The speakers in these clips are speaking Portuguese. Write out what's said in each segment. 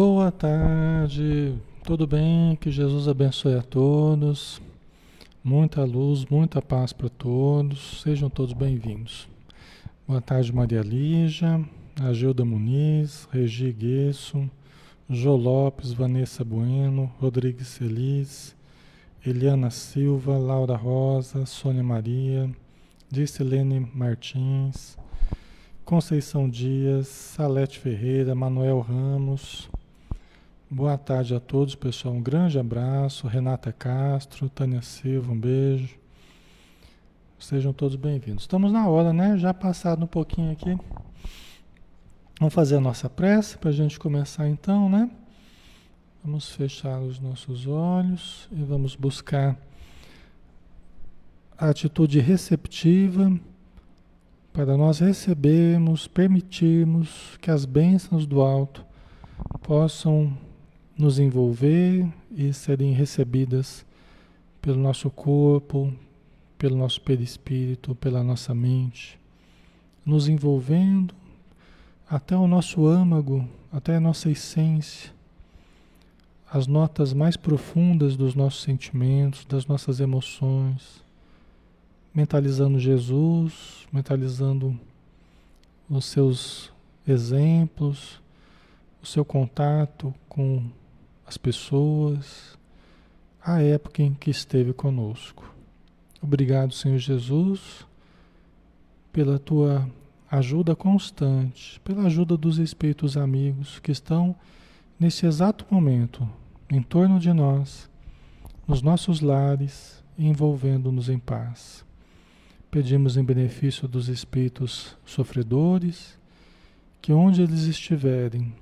Boa tarde, tudo bem? Que Jesus abençoe a todos. Muita luz, muita paz para todos. Sejam todos bem-vindos. Boa tarde, Maria Lígia, Agilda Muniz, Regi Guesso, Jô Lopes, Vanessa Bueno, Rodrigues Feliz, Eliana Silva, Laura Rosa, Sônia Maria, Discelene Martins, Conceição Dias, Salete Ferreira, Manuel Ramos, Boa tarde a todos, pessoal. Um grande abraço. Renata Castro, Tânia Silva, um beijo. Sejam todos bem-vindos. Estamos na hora, né? Já passado um pouquinho aqui. Vamos fazer a nossa prece para a gente começar então, né? Vamos fechar os nossos olhos e vamos buscar a atitude receptiva para nós recebermos, permitirmos que as bênçãos do alto possam nos envolver e serem recebidas pelo nosso corpo, pelo nosso perispírito, pela nossa mente, nos envolvendo até o nosso âmago, até a nossa essência, as notas mais profundas dos nossos sentimentos, das nossas emoções, mentalizando Jesus, mentalizando os seus exemplos, o seu contato com as pessoas, a época em que esteve conosco. Obrigado, Senhor Jesus, pela tua ajuda constante, pela ajuda dos espíritos amigos que estão nesse exato momento em torno de nós, nos nossos lares, envolvendo-nos em paz. Pedimos em benefício dos espíritos sofredores que onde eles estiverem,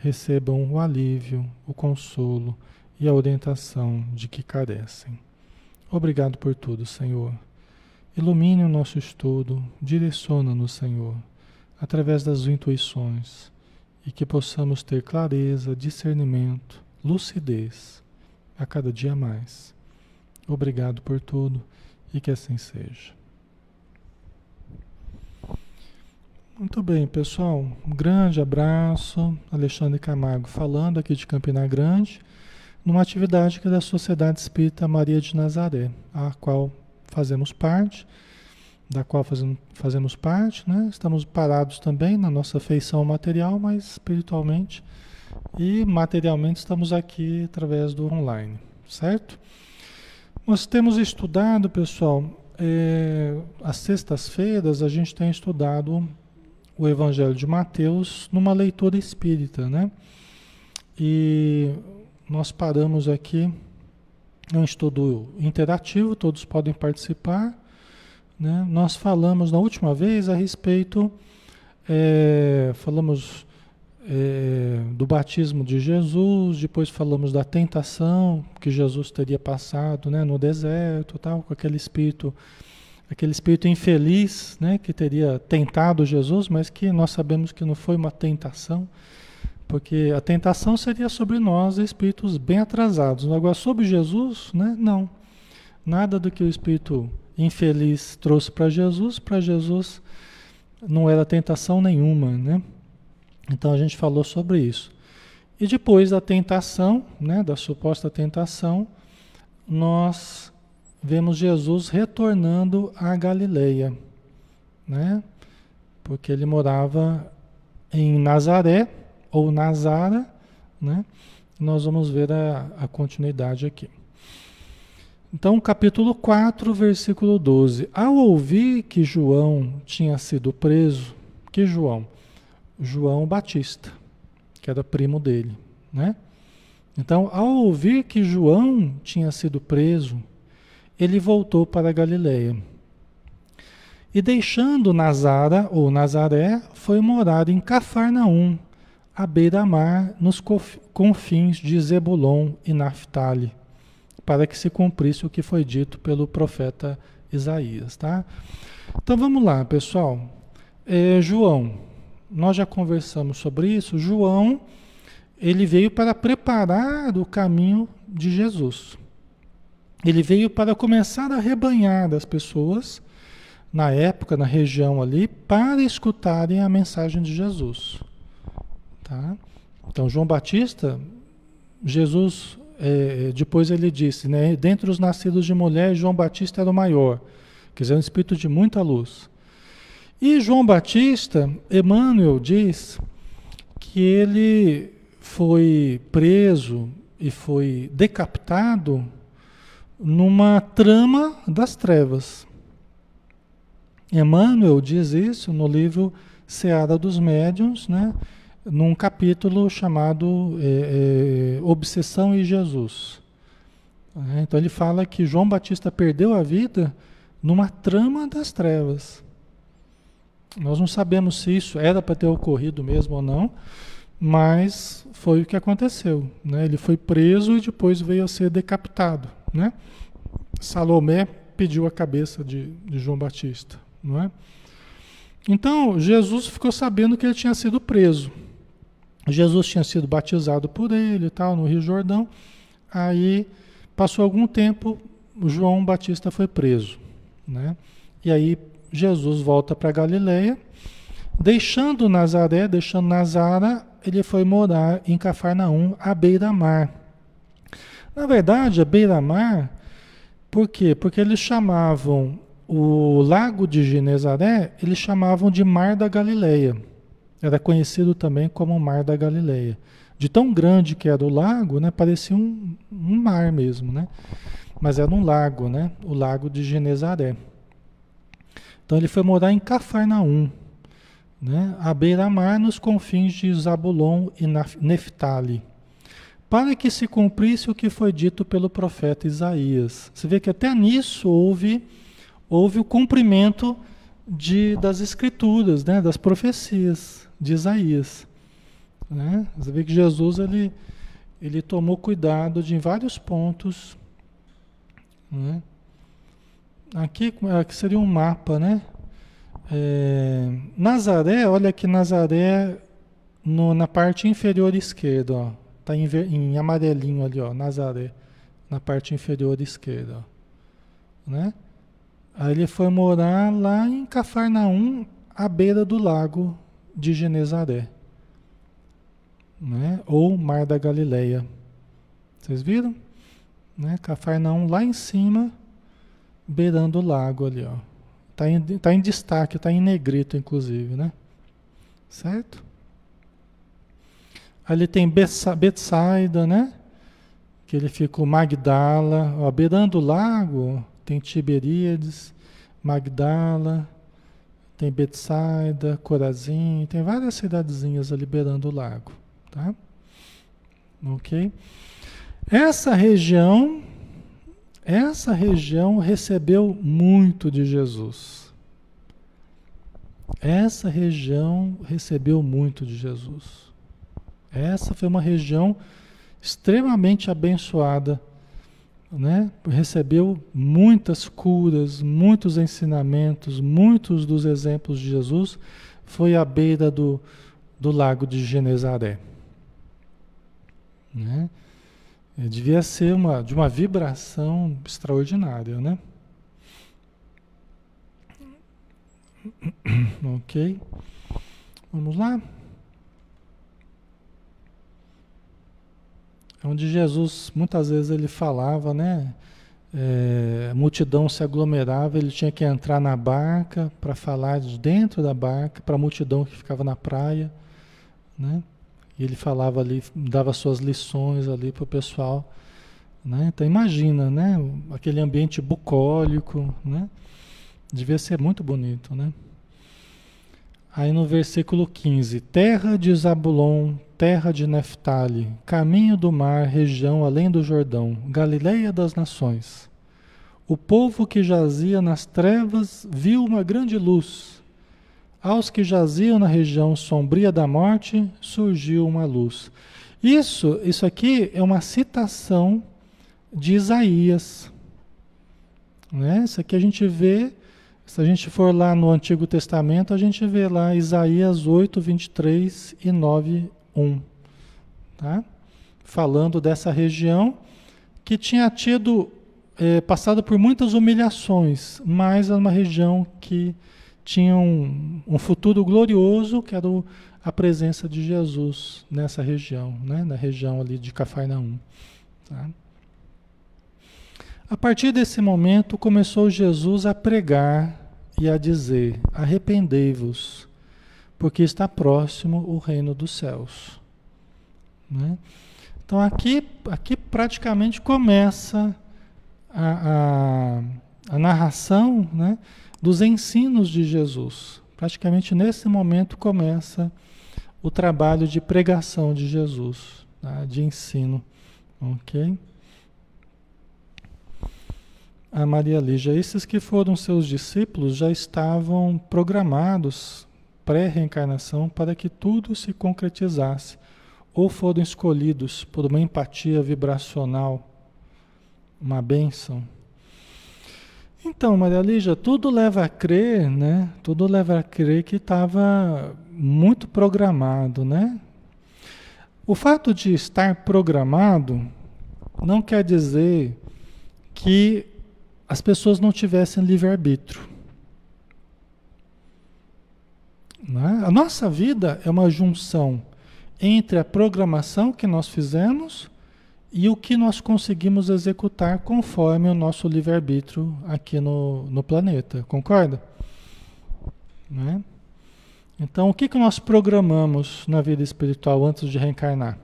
recebam o alívio, o consolo e a orientação de que carecem. Obrigado por tudo, Senhor. Ilumine o nosso estudo, direciona-nos, Senhor, através das intuições e que possamos ter clareza, discernimento, lucidez a cada dia mais. Obrigado por tudo e que assim seja. Muito bem, pessoal. Um grande abraço. Alexandre Camargo falando aqui de Campina Grande, numa atividade que é da Sociedade Espírita Maria de Nazaré, a qual fazemos parte, da qual fazemos, parte, né? Estamos parados também na nossa feição material, mas espiritualmente e materialmente estamos aqui através do online, certo? Nós temos estudado, pessoal, é, às sextas-feiras a gente tem estudado o Evangelho de Mateus numa leitura espírita, né? E nós paramos aqui, é um estudo interativo, todos podem participar. Né? Nós falamos na última vez a respeito, é, falamos é, do batismo de Jesus, depois falamos da tentação que Jesus teria passado né, no deserto, tal, com aquele espírito aquele espírito infeliz, né, que teria tentado Jesus, mas que nós sabemos que não foi uma tentação, porque a tentação seria sobre nós, espíritos bem atrasados. Agora, sobre Jesus, né, não. Nada do que o espírito infeliz trouxe para Jesus, para Jesus não era tentação nenhuma, né? Então a gente falou sobre isso. E depois da tentação, né, da suposta tentação, nós vemos Jesus retornando à Galileia, né? Porque ele morava em Nazaré ou Nazara, né? Nós vamos ver a, a continuidade aqui. Então, capítulo 4, versículo 12. Ao ouvir que João tinha sido preso, que João? João Batista, que era primo dele, né? Então, ao ouvir que João tinha sido preso, ele voltou para Galiléia. E deixando Nazara ou Nazaré, foi morar em Cafarnaum, à beira-mar, nos confins de Zebulon e Naphtali, para que se cumprisse o que foi dito pelo profeta Isaías, tá? Então vamos lá, pessoal. É, João, nós já conversamos sobre isso. João, ele veio para preparar o caminho de Jesus. Ele veio para começar a rebanhar das pessoas, na época, na região ali, para escutarem a mensagem de Jesus. Tá? Então, João Batista, Jesus, é, depois ele disse, né, dentre os nascidos de mulher, João Batista era o maior, quer dizer, um espírito de muita luz. E João Batista, Emmanuel diz que ele foi preso e foi decapitado numa trama das trevas. Emmanuel diz isso no livro Seara dos Médiuns, né? num capítulo chamado é, é, Obsessão e Jesus. É, então ele fala que João Batista perdeu a vida numa trama das trevas. Nós não sabemos se isso era para ter ocorrido mesmo ou não, mas foi o que aconteceu. Né? Ele foi preso e depois veio a ser decapitado. Né? Salomé pediu a cabeça de, de João Batista. Não é? Então, Jesus ficou sabendo que ele tinha sido preso. Jesus tinha sido batizado por ele tal, no Rio Jordão. Aí, passou algum tempo, João Batista foi preso. Né? E aí, Jesus volta para Galileia, deixando Nazaré, deixando Nazara, ele foi morar em Cafarnaum, à beira-mar. Na verdade, a beira-mar, por quê? Porque eles chamavam o lago de Genezaré, eles chamavam de Mar da Galileia. Era conhecido também como Mar da Galileia. De tão grande que era o lago, né, parecia um, um mar mesmo, né? Mas era um lago, né? O lago de Genezaré. Então ele foi morar em Cafarnaum, né? à beira-mar, nos confins de Zabulon e Neftali, para que se cumprisse o que foi dito pelo profeta Isaías. Você vê que até nisso houve, houve o cumprimento de, das escrituras, né? das profecias de Isaías. Né? Você vê que Jesus ele, ele tomou cuidado de em vários pontos. Né? Aqui, aqui seria um mapa, né? É, Nazaré, olha aqui Nazaré no, na parte inferior esquerda, ó. Tá em, em, amarelinho ali, ó, Nazaré, na parte inferior esquerda, ó. né? Aí ele foi morar lá em Cafarnaum, à beira do lago de Genezaré, né? Ou Mar da Galileia. Vocês viram? Né? Cafarnaum lá em cima, beirando o lago ali. Está em, tá em destaque, está em negrito, inclusive, né? Certo? Ali tem Betsaida, né? Que ele ficou Magdala, ó, beirando o lago, tem Tiberíades, Magdala, tem Betsaida, Corazim, tem várias cidadezinhas ali beirando o lago, tá? Ok? Essa região essa região recebeu muito de Jesus. Essa região recebeu muito de Jesus. Essa foi uma região extremamente abençoada, né? Recebeu muitas curas, muitos ensinamentos, muitos dos exemplos de Jesus foi à beira do, do lago de Genezaré. Né? É, devia ser uma, de uma vibração extraordinária, né? Ok. Vamos lá. Onde Jesus, muitas vezes ele falava, né? É, a multidão se aglomerava, ele tinha que entrar na barca para falar de dentro da barca para a multidão que ficava na praia, né? E ele falava ali, dava suas lições ali para o pessoal. Né? Então imagina, né? Aquele ambiente bucólico, né? Devia ser muito bonito, né? Aí no versículo 15: Terra de Zabulon, terra de Neftali, caminho do mar, região além do Jordão, Galileia das nações. O povo que jazia nas trevas viu uma grande luz aos que jaziam na região sombria da morte surgiu uma luz. Isso, isso aqui é uma citação de Isaías. Né? Isso aqui a gente vê, se a gente for lá no Antigo Testamento, a gente vê lá Isaías 8, 23 e 9, 1. Tá? Falando dessa região que tinha tido, é, passado por muitas humilhações, mas é uma região que tinham um, um futuro glorioso, que era o, a presença de Jesus nessa região, né? na região ali de Cafarnaum. Tá? A partir desse momento começou Jesus a pregar e a dizer: Arrependei-vos, porque está próximo o reino dos céus. Né? Então aqui, aqui praticamente começa a, a, a narração né, dos ensinos de Jesus. Praticamente nesse momento começa o trabalho de pregação de Jesus, tá? de ensino. Ok? A Maria Lígia, esses que foram seus discípulos já estavam programados pré-reencarnação para que tudo se concretizasse, ou foram escolhidos por uma empatia vibracional, uma bênção. Então, Maria Lígia, tudo leva a crer, né? Tudo leva a crer que estava muito programado, né? O fato de estar programado não quer dizer que as pessoas não tivessem livre-arbítrio. É? A nossa vida é uma junção entre a programação que nós fizemos e o que nós conseguimos executar conforme o nosso livre-arbítrio aqui no, no planeta. Concorda? Né? Então, o que, que nós programamos na vida espiritual antes de reencarnar?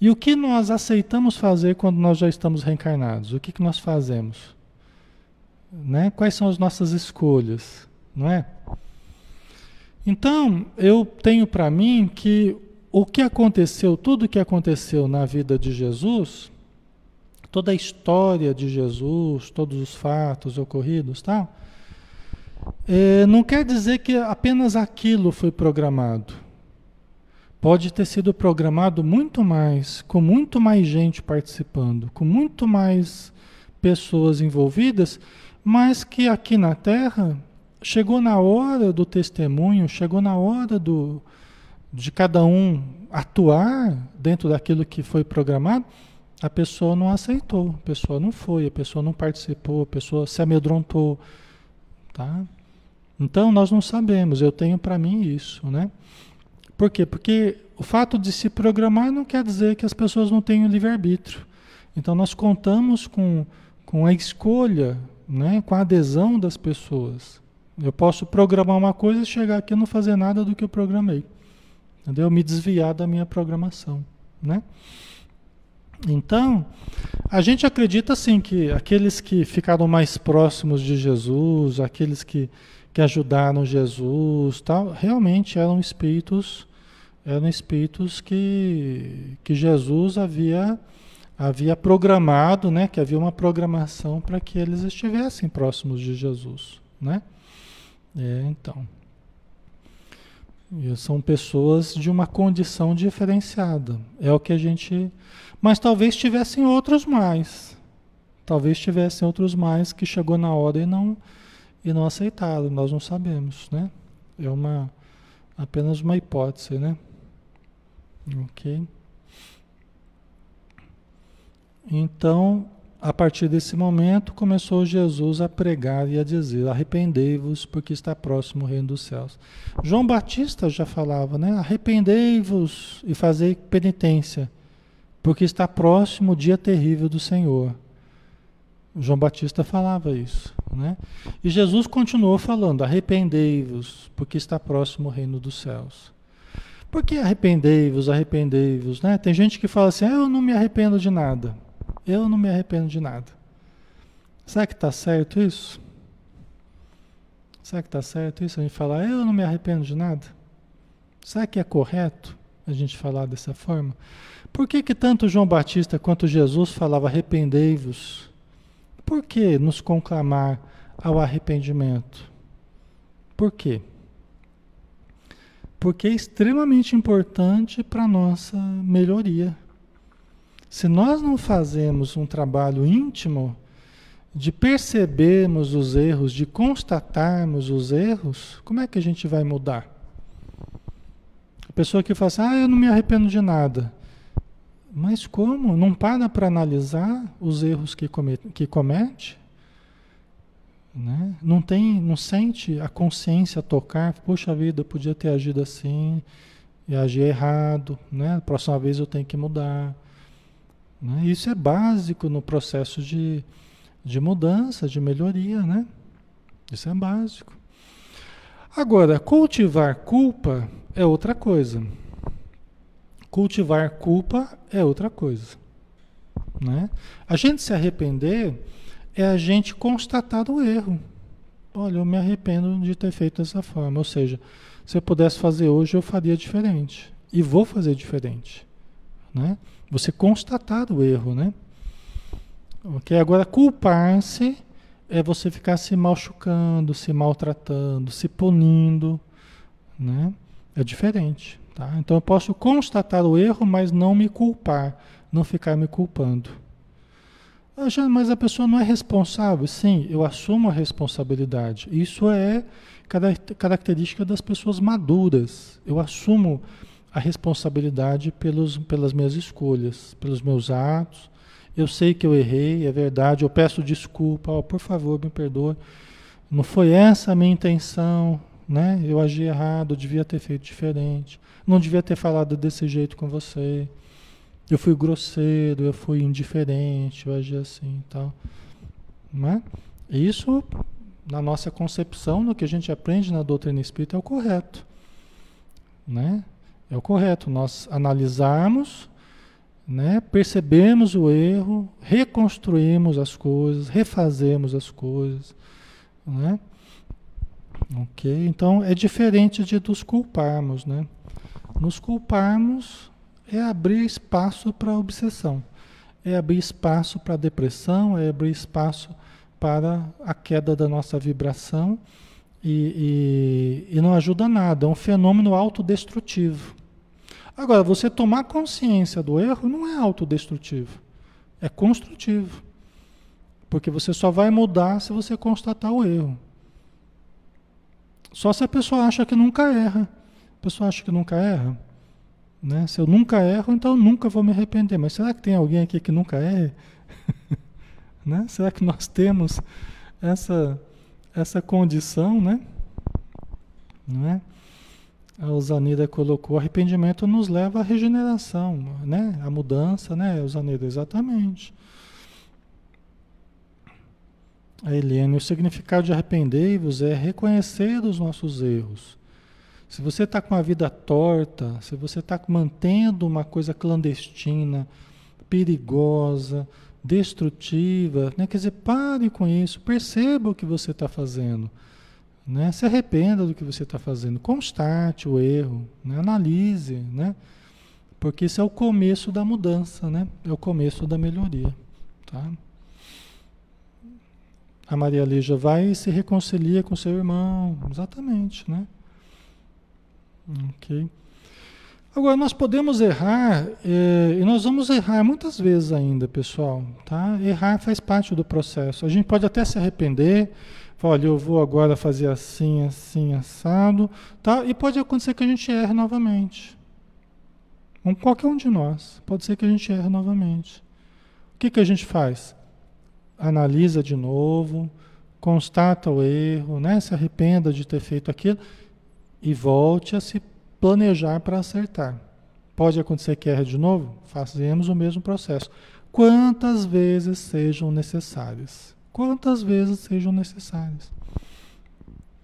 E o que nós aceitamos fazer quando nós já estamos reencarnados? O que, que nós fazemos? Né? Quais são as nossas escolhas? Não é? Então, eu tenho para mim que o que aconteceu, tudo o que aconteceu na vida de Jesus, toda a história de Jesus, todos os fatos ocorridos, tal, é, não quer dizer que apenas aquilo foi programado. Pode ter sido programado muito mais, com muito mais gente participando, com muito mais pessoas envolvidas, mas que aqui na Terra chegou na hora do testemunho, chegou na hora do, de cada um atuar dentro daquilo que foi programado, a pessoa não aceitou, a pessoa não foi, a pessoa não participou, a pessoa se amedrontou, tá? Então nós não sabemos, eu tenho para mim isso, né? Por quê? Porque o fato de se programar não quer dizer que as pessoas não tenham livre-arbítrio. Então nós contamos com, com a escolha, né? com a adesão das pessoas. Eu posso programar uma coisa e chegar aqui e não fazer nada do que eu programei. Entendeu? Me desviar da minha programação, né? Então, a gente acredita assim que aqueles que ficaram mais próximos de Jesus, aqueles que, que ajudaram Jesus, tal, realmente eram espíritos, eram espíritos que, que Jesus havia havia programado, né, que havia uma programação para que eles estivessem próximos de Jesus, né? É, então. E são pessoas de uma condição diferenciada. É o que a gente. Mas talvez tivessem outros mais. Talvez tivessem outros mais que chegou na hora e não e não aceitaram. Nós não sabemos, né? É uma apenas uma hipótese, né? Ok. Então a partir desse momento, começou Jesus a pregar e a dizer: Arrependei-vos, porque está próximo o reino dos céus. João Batista já falava, né? Arrependei-vos e fazei penitência, porque está próximo o dia terrível do Senhor. João Batista falava isso, né? E Jesus continuou falando: Arrependei-vos, porque está próximo o reino dos céus. Por que arrependei-vos, arrependei-vos, né? Tem gente que fala assim: ah, Eu não me arrependo de nada. Eu não me arrependo de nada. Será que está certo isso? Será que está certo isso? A gente falar, eu não me arrependo de nada? Será que é correto a gente falar dessa forma? Por que, que tanto João Batista quanto Jesus falava arrependei-vos? Por que nos conclamar ao arrependimento? Por quê? Porque é extremamente importante para a nossa melhoria. Se nós não fazemos um trabalho íntimo de percebermos os erros, de constatarmos os erros, como é que a gente vai mudar? A pessoa que fala assim, ah, eu não me arrependo de nada. Mas como? Não para para analisar os erros que comete? Que comete? Né? Não tem, não sente a consciência tocar, poxa vida, eu podia ter agido assim e agir errado, né? Próxima vez eu tenho que mudar. Né? Isso é básico no processo de, de mudança, de melhoria, né? Isso é básico. Agora, cultivar culpa é outra coisa. Cultivar culpa é outra coisa. Né? A gente se arrepender é a gente constatar o erro. Olha, eu me arrependo de ter feito dessa forma. Ou seja, se eu pudesse fazer hoje, eu faria diferente. E vou fazer diferente. Né? Você constatar o erro, né? Ok? Agora, culpar-se é você ficar se machucando, se maltratando, se punindo, né? É diferente, tá? Então eu posso constatar o erro, mas não me culpar, não ficar me culpando. Ah, mas a pessoa não é responsável? Sim, eu assumo a responsabilidade. Isso é característica das pessoas maduras. Eu assumo a responsabilidade pelos, pelas minhas escolhas, pelos meus atos. Eu sei que eu errei, é verdade. Eu peço desculpa, oh, por favor, me perdoe. Não foi essa a minha intenção, né? Eu agi errado, eu devia ter feito diferente. Não devia ter falado desse jeito com você. Eu fui grosseiro, eu fui indiferente, eu agi assim e tal. Né? Isso, na nossa concepção, no que a gente aprende na doutrina espírita, é o correto. Né? É o correto. Nós analisarmos, né? percebemos o erro, reconstruímos as coisas, refazemos as coisas. Né? Ok? Então é diferente de nos culparmos. Né? Nos culparmos é abrir espaço para a obsessão, é abrir espaço para a depressão, é abrir espaço para a queda da nossa vibração e, e, e não ajuda nada, é um fenômeno autodestrutivo. Agora, você tomar consciência do erro não é autodestrutivo, é construtivo. Porque você só vai mudar se você constatar o erro. Só se a pessoa acha que nunca erra. A pessoa acha que nunca erra. Né? Se eu nunca erro, então eu nunca vou me arrepender. Mas será que tem alguém aqui que nunca erre? né? Será que nós temos essa, essa condição, né? Não é? A Osanida colocou, arrependimento nos leva à regeneração, né? A mudança, né, Osanida? Exatamente. A Eliane, o significado de arrepender-vos é reconhecer os nossos erros se você está com a vida torta, se você está mantendo uma coisa clandestina, perigosa, destrutiva, né? quer dizer, pare com isso, perceba o que você está fazendo. Né? Se arrependa do que você está fazendo, constate o erro, né? analise, né? porque isso é o começo da mudança, né? é o começo da melhoria. Tá? A Maria Lígia vai e se reconcilia com seu irmão, exatamente, né? Ok. Agora, nós podemos errar, é, e nós vamos errar muitas vezes ainda, pessoal. Tá? Errar faz parte do processo. A gente pode até se arrepender, falar, olha, eu vou agora fazer assim, assim, assado, tá? e pode acontecer que a gente erre novamente. Um, qualquer um de nós, pode ser que a gente erre novamente. O que, que a gente faz? Analisa de novo, constata o erro, né? se arrependa de ter feito aquilo e volte a se planejar para acertar. Pode acontecer que erre de novo? Fazemos o mesmo processo. Quantas vezes sejam necessárias. Quantas vezes sejam necessárias.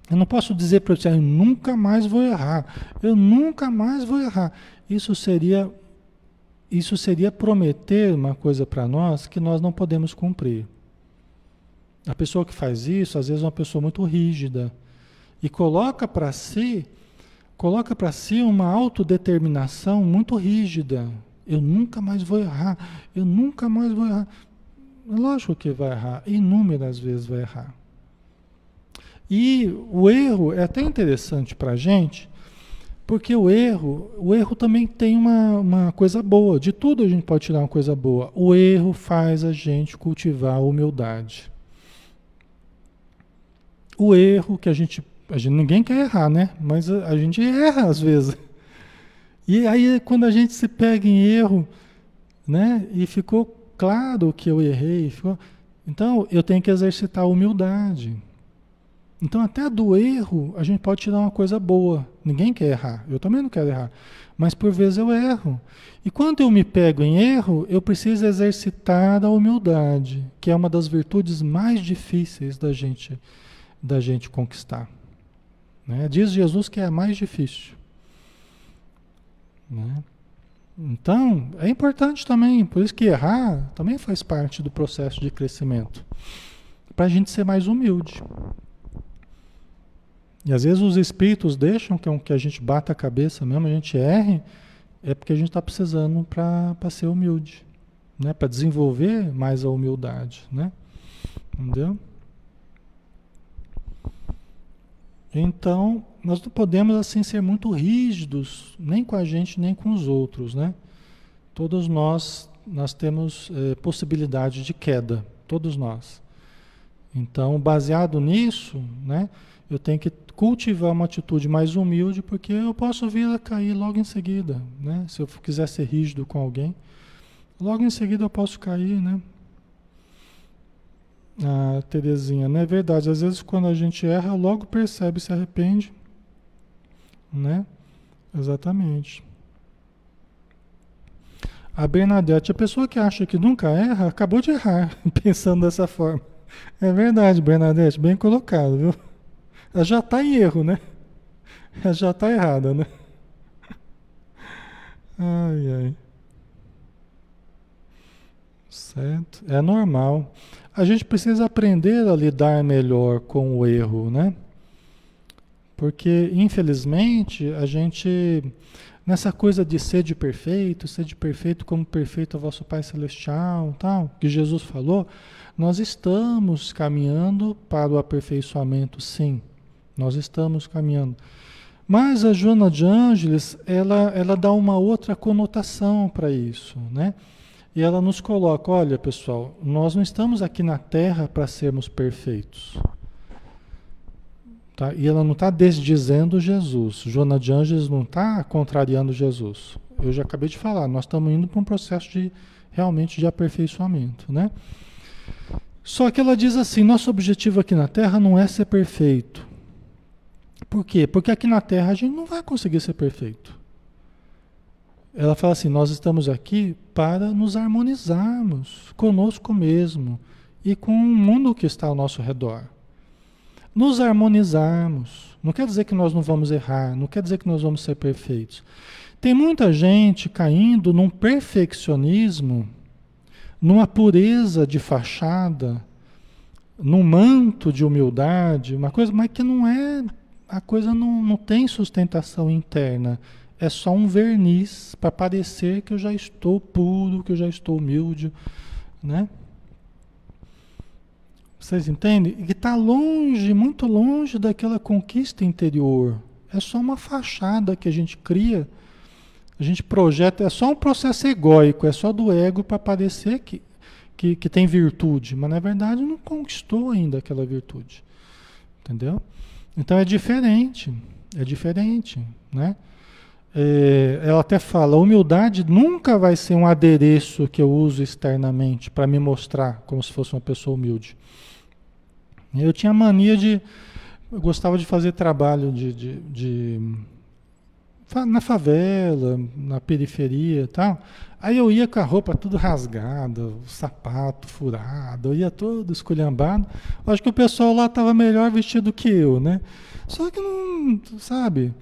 Eu não posso dizer para você, eu nunca mais vou errar. Eu nunca mais vou errar. Isso seria isso seria prometer uma coisa para nós que nós não podemos cumprir. A pessoa que faz isso, às vezes é uma pessoa muito rígida, e coloca para si, coloca para si uma autodeterminação muito rígida. Eu nunca mais vou errar, eu nunca mais vou errar. Lógico que vai errar, inúmeras vezes vai errar. E o erro é até interessante para a gente, porque o erro, o erro também tem uma, uma coisa boa. De tudo a gente pode tirar uma coisa boa. O erro faz a gente cultivar a humildade. O erro que a gente a gente, ninguém quer errar, né? Mas a, a, gente erra às vezes. E aí, quando a gente se pega em erro, né? E ficou claro que eu errei, ficou... então eu tenho que exercitar a humildade. Então, até do erro, a gente pode tirar uma coisa boa. Ninguém quer errar. Eu também não quero errar. Mas por vezes eu erro. E quando eu me pego em erro, eu preciso exercitar a humildade, que é uma das virtudes mais difíceis da gente, da gente conquistar. Né? Diz Jesus que é a mais difícil. Né? Então, é importante também, por isso que errar também faz parte do processo de crescimento. Para a gente ser mais humilde. E às vezes os espíritos deixam que, a gente bata a cabeça mesmo, a gente erre, é porque a gente está precisando para ser humilde, né? para desenvolver mais a humildade. Né? Entendeu? Então, nós não podemos assim ser muito rígidos, nem com a gente, nem com os outros, né? Todos nós, nós temos é, possibilidade de queda, todos nós. Então, baseado nisso, né? Eu tenho que cultivar uma atitude mais humilde, porque eu posso vir a cair logo em seguida, né? Se eu quiser ser rígido com alguém, logo em seguida eu posso cair, né? Ah, Terezinha, não é verdade. Às vezes quando a gente erra, logo percebe, se arrepende, né? Exatamente. A Bernadette, a pessoa que acha que nunca erra, acabou de errar, pensando dessa forma. É verdade, Bernadette, bem colocado, viu? Ela já está em erro, né? Ela já está errada, né? Ai, ai. Certo? É normal. A gente precisa aprender a lidar melhor com o erro, né? Porque, infelizmente, a gente, nessa coisa de ser de perfeito, ser de perfeito como perfeito é vosso Pai Celestial, tal, que Jesus falou, nós estamos caminhando para o aperfeiçoamento, sim. Nós estamos caminhando. Mas a Joana de Ângeles, ela, ela dá uma outra conotação para isso, né? E ela nos coloca, olha pessoal, nós não estamos aqui na Terra para sermos perfeitos. Tá? E ela não está desdizendo Jesus. Joana de Ângeles não está contrariando Jesus. Eu já acabei de falar, nós estamos indo para um processo de realmente de aperfeiçoamento, né? Só que ela diz assim, nosso objetivo aqui na Terra não é ser perfeito. Por quê? Porque aqui na Terra a gente não vai conseguir ser perfeito. Ela fala assim: nós estamos aqui para nos harmonizarmos conosco mesmo e com o mundo que está ao nosso redor. Nos harmonizarmos. Não quer dizer que nós não vamos errar, não quer dizer que nós vamos ser perfeitos. Tem muita gente caindo num perfeccionismo, numa pureza de fachada, num manto de humildade, uma coisa, mas que não é a coisa não, não tem sustentação interna. É só um verniz para parecer que eu já estou puro, que eu já estou humilde, né? Vocês entendem? E está longe, muito longe daquela conquista interior. É só uma fachada que a gente cria, a gente projeta, é só um processo egóico, é só do ego para parecer que, que, que tem virtude, mas na verdade não conquistou ainda aquela virtude. Entendeu? Então é diferente, é diferente, né? É, ela até fala, humildade nunca vai ser um adereço que eu uso externamente para me mostrar como se fosse uma pessoa humilde. Eu tinha mania de, eu gostava de fazer trabalho de, de, de na favela, na periferia e tal. Aí eu ia com a roupa tudo rasgada, o sapato furado, eu ia todo esculhambado. Acho que o pessoal lá estava melhor vestido que eu, né? Só que não, sabe?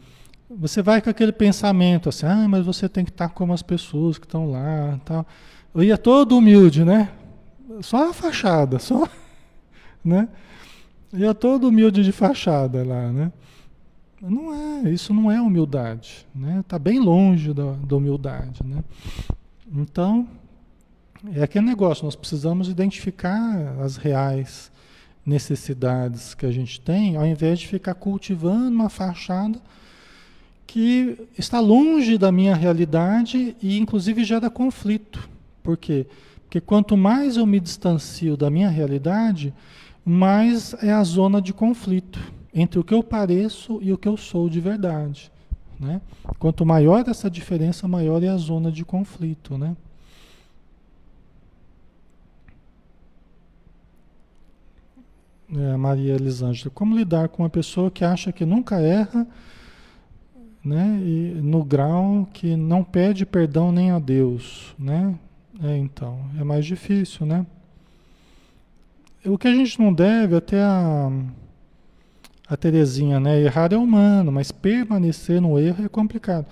Você vai com aquele pensamento assim, ah, mas você tem que estar como as pessoas que estão lá tal. Eu ia todo humilde, né? Só a fachada, só, né? Ia todo humilde de fachada lá, né? Não é, isso não é humildade, né? Está bem longe da, da humildade, né? Então, é aquele negócio, nós precisamos identificar as reais necessidades que a gente tem, ao invés de ficar cultivando uma fachada que está longe da minha realidade e inclusive gera conflito. Por quê? Porque quanto mais eu me distancio da minha realidade, mais é a zona de conflito entre o que eu pareço e o que eu sou de verdade. Né? Quanto maior essa diferença, maior é a zona de conflito. Né? é, Maria Elisângela, como lidar com uma pessoa que acha que nunca erra, né? E no grau que não pede perdão nem a Deus, né? É, então, é mais difícil, né? O que a gente não deve, até a, a Terezinha, né? Errar é humano, mas permanecer no erro é complicado.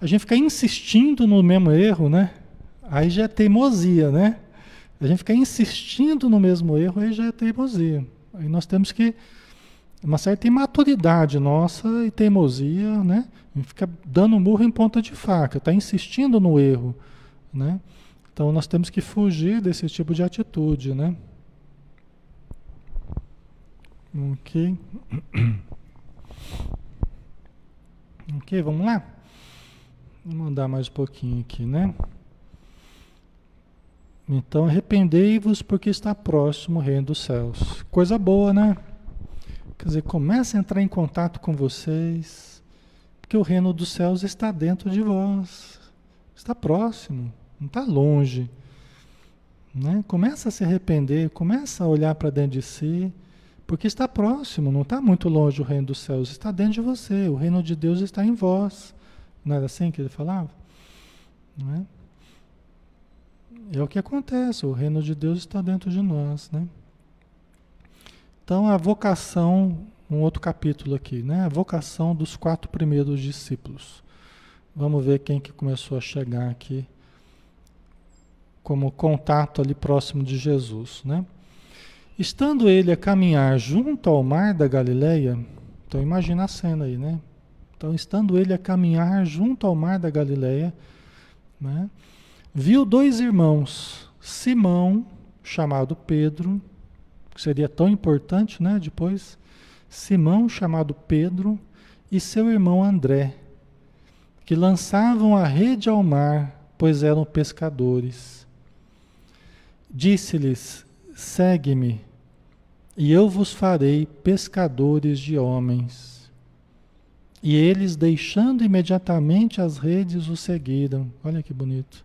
A gente ficar insistindo no mesmo erro, né? Aí já é teimosia, né? A gente ficar insistindo no mesmo erro, aí já é teimosia. Aí nós temos que. Uma certa imaturidade nossa e teimosia, né? A fica dando murro em ponta de faca, está insistindo no erro, né? Então nós temos que fugir desse tipo de atitude, né? Ok. Ok, vamos lá? Vou mandar mais um pouquinho aqui, né? Então, arrependei-vos porque está próximo o reino dos céus. Coisa boa, né? Quer dizer, comece a entrar em contato com vocês, porque o reino dos céus está dentro de vós. Está próximo, não está longe. Né? Começa a se arrepender, começa a olhar para dentro de si, porque está próximo, não está muito longe o reino dos céus, está dentro de você. O reino de Deus está em vós. Não era assim que ele falava? Não é? É o que acontece, o reino de Deus está dentro de nós, né? Então a vocação, um outro capítulo aqui, né? A vocação dos quatro primeiros discípulos. Vamos ver quem que começou a chegar aqui como contato ali próximo de Jesus, né? Estando ele a caminhar junto ao mar da Galileia, então imagina a cena aí, né? Então, estando ele a caminhar junto ao mar da Galileia, né? viu dois irmãos, Simão, chamado Pedro, que seria tão importante, né? Depois, Simão, chamado Pedro, e seu irmão André, que lançavam a rede ao mar, pois eram pescadores. Disse-lhes: Segue-me, e eu vos farei pescadores de homens. E eles, deixando imediatamente as redes, o seguiram. Olha que bonito.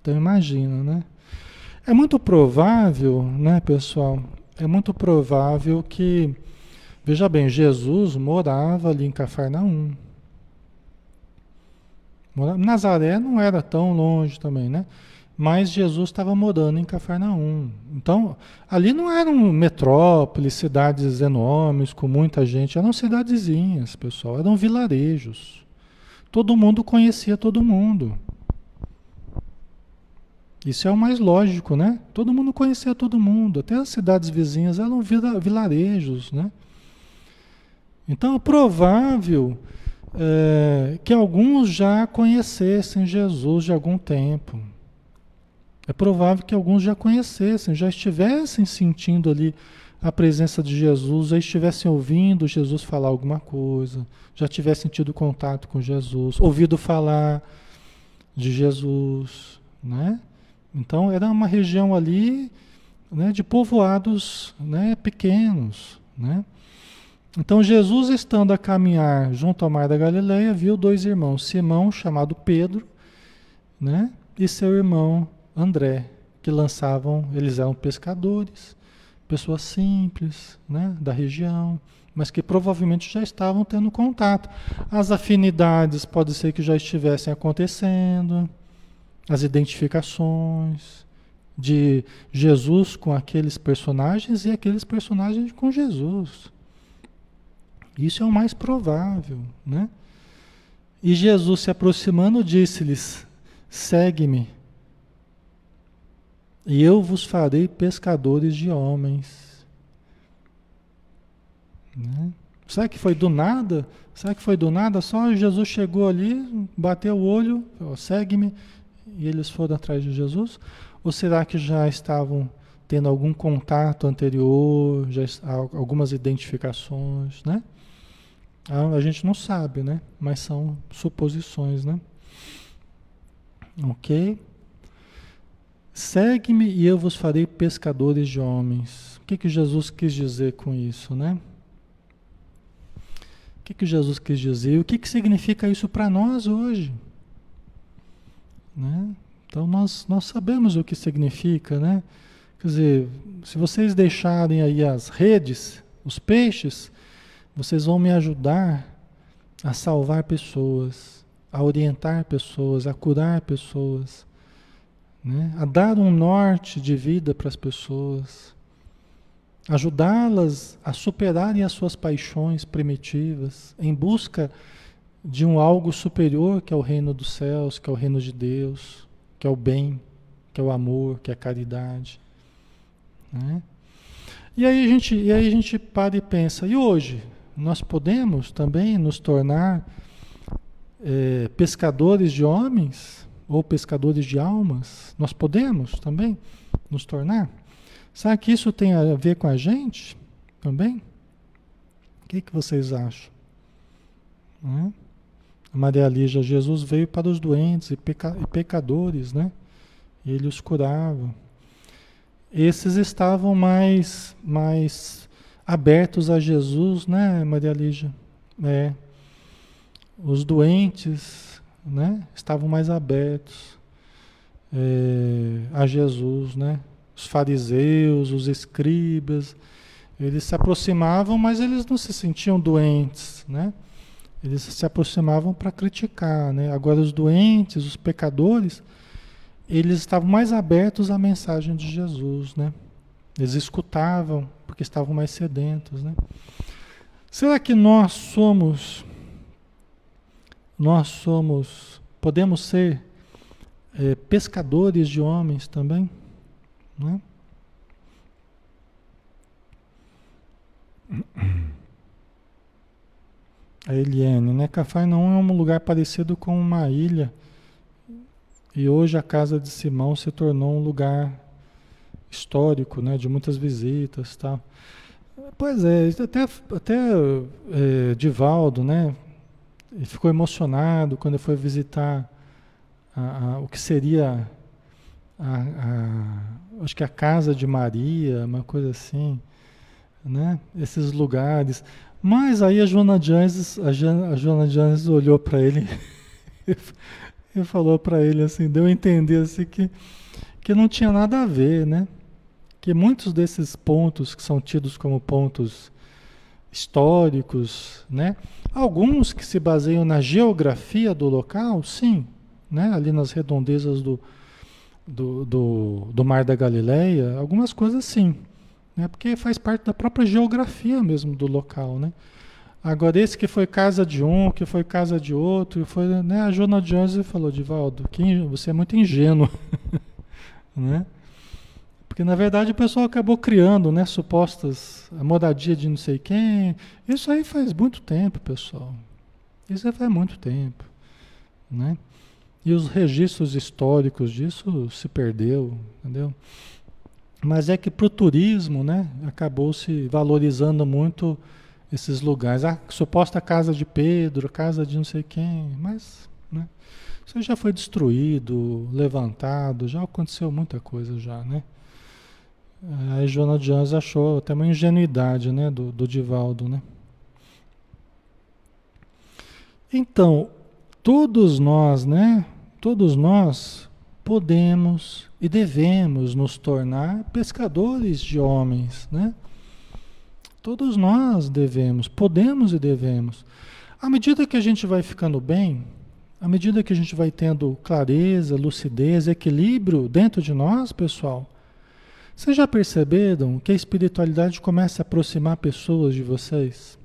Então imagina, né? É muito provável, né, pessoal? É muito provável que, veja bem, Jesus morava ali em Cafarnaum. Nazaré não era tão longe também, né? Mas Jesus estava morando em Cafarnaum. Então, ali não eram metrópoles, cidades enormes, com muita gente, eram cidadezinhas, pessoal, eram vilarejos. Todo mundo conhecia todo mundo. Isso é o mais lógico, né? Todo mundo conhecia todo mundo, até as cidades vizinhas eram vilarejos, né? Então é provável é, que alguns já conhecessem Jesus de algum tempo. É provável que alguns já conhecessem, já estivessem sentindo ali a presença de Jesus, já estivessem ouvindo Jesus falar alguma coisa, já tivessem tido contato com Jesus, ouvido falar de Jesus, né? Então era uma região ali né, de povoados né, pequenos. Né? Então Jesus, estando a caminhar junto ao mar da Galileia, viu dois irmãos, Simão, chamado Pedro, né, e seu irmão André, que lançavam, eles eram pescadores, pessoas simples né, da região, mas que provavelmente já estavam tendo contato. As afinidades pode ser que já estivessem acontecendo as identificações de Jesus com aqueles personagens e aqueles personagens com Jesus. Isso é o mais provável, né? E Jesus se aproximando disse-lhes: Segue-me, e eu vos farei pescadores de homens. Né? Será que foi do nada? Será que foi do nada? Só Jesus chegou ali, bateu o olho, segue-me, e eles foram atrás de Jesus? Ou será que já estavam tendo algum contato anterior, já algumas identificações, né? A, a gente não sabe, né? Mas são suposições, né? Ok? Segue-me e eu vos farei pescadores de homens. O que, que Jesus quis dizer com isso, né? O que, que Jesus quis dizer? O que, que significa isso para nós hoje? Né? Então nós, nós sabemos o que significa, né? Quer dizer, se vocês deixarem aí as redes, os peixes, vocês vão me ajudar a salvar pessoas, a orientar pessoas, a curar pessoas, né? a dar um norte de vida para as pessoas, ajudá-las a superarem as suas paixões primitivas em busca de um algo superior que é o reino dos céus, que é o reino de Deus, que é o bem, que é o amor, que é a caridade. Né? E aí a gente, e aí a gente para e pensa, e hoje? Nós podemos também nos tornar é, pescadores de homens ou pescadores de almas? Nós podemos também nos tornar? Será que isso tem a ver com a gente também? O que, que vocês acham? Né? Maria Lígia, Jesus veio para os doentes e, peca, e pecadores, né? Ele os curava. Esses estavam mais, mais abertos a Jesus, né, Maria Lígia? É. Os doentes, né, estavam mais abertos é, a Jesus, né? Os fariseus, os escribas, eles se aproximavam, mas eles não se sentiam doentes, né? Eles se aproximavam para criticar, né? Agora os doentes, os pecadores, eles estavam mais abertos à mensagem de Jesus, né? Eles escutavam porque estavam mais sedentos, né? Será que nós somos, nós somos, podemos ser é, pescadores de homens também, né? A Eliane, né? não é um lugar parecido com uma ilha. E hoje a casa de Simão se tornou um lugar histórico, né, de muitas visitas, tal. Pois é, até, até é, Divaldo, né, ele ficou emocionado quando foi visitar a, a, o que seria a, acho que a casa de Maria, uma coisa assim, né, esses lugares. Mas aí a Joana Jones, a, Joana Jones olhou para ele e falou para ele assim, deu a entender assim que que não tinha nada a ver, né? que muitos desses pontos que são tidos como pontos históricos, né? Alguns que se baseiam na geografia do local, sim, né? Ali nas redondezas do, do, do, do Mar da Galileia, algumas coisas sim, né? Porque faz parte da própria geografia mesmo do local, né? Agora esse que foi casa de um, que foi casa de outro, foi, né? A Jonah Jones falou, Divaldo, que você é muito ingênuo, né? Porque na verdade o pessoal acabou criando, né, supostas a moradia de não sei quem. Isso aí faz muito tempo, pessoal. Isso aí faz muito tempo, né? E os registros históricos disso se perdeu, entendeu? Mas é que para o turismo, né, acabou se valorizando muito esses lugares. A suposta casa de Pedro, casa de não sei quem, mas, né? Isso já foi destruído, levantado, já aconteceu muita coisa já, né? Aí Joana Jones achou até uma ingenuidade né, do, do Divaldo. Né? Então, todos nós, né? Todos nós podemos e devemos nos tornar pescadores de homens, né? Todos nós devemos, podemos e devemos. À medida que a gente vai ficando bem, à medida que a gente vai tendo clareza, lucidez, equilíbrio dentro de nós, pessoal, vocês já perceberam que a espiritualidade começa a aproximar pessoas de vocês?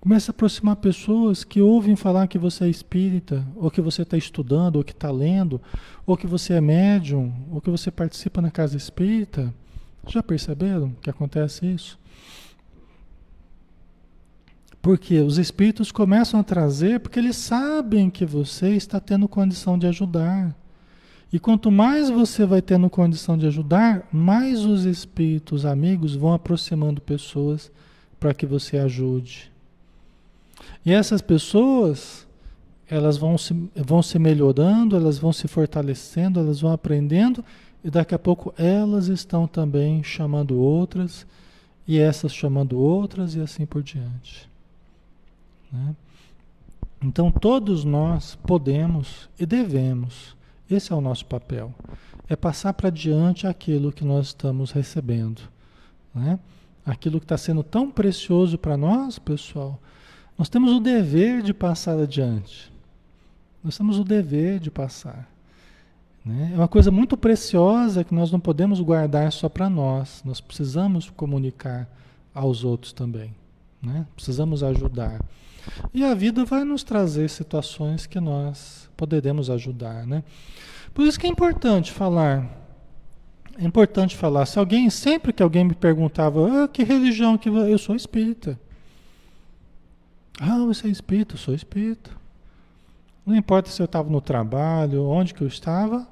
Começa a aproximar pessoas que ouvem falar que você é espírita, ou que você está estudando, ou que está lendo, ou que você é médium, ou que você participa na casa espírita. Já perceberam que acontece isso? Porque os espíritos começam a trazer porque eles sabem que você está tendo condição de ajudar. E quanto mais você vai tendo condição de ajudar, mais os espíritos amigos vão aproximando pessoas para que você ajude. E essas pessoas, elas vão se, vão se melhorando, elas vão se fortalecendo, elas vão aprendendo, e daqui a pouco elas estão também chamando outras, e essas chamando outras, e assim por diante. Né? Então todos nós podemos e devemos Esse é o nosso papel. É passar para diante aquilo que nós estamos recebendo. Né? Aquilo que está sendo tão precioso para nós, pessoal, nós temos o dever de passar adiante. Nós temos o dever de passar. Né? É uma coisa muito preciosa que nós não podemos guardar só para nós. Nós precisamos comunicar aos outros também. Né? Precisamos ajudar. E a vida vai nos trazer situações que nós poderemos ajudar. Né? Por isso que é importante falar. É importante falar. Se alguém, sempre que alguém me perguntava, ah, que religião que eu sou espírita. Ah, você é espírita? Eu sou espírita. Não importa se eu estava no trabalho, onde que eu estava,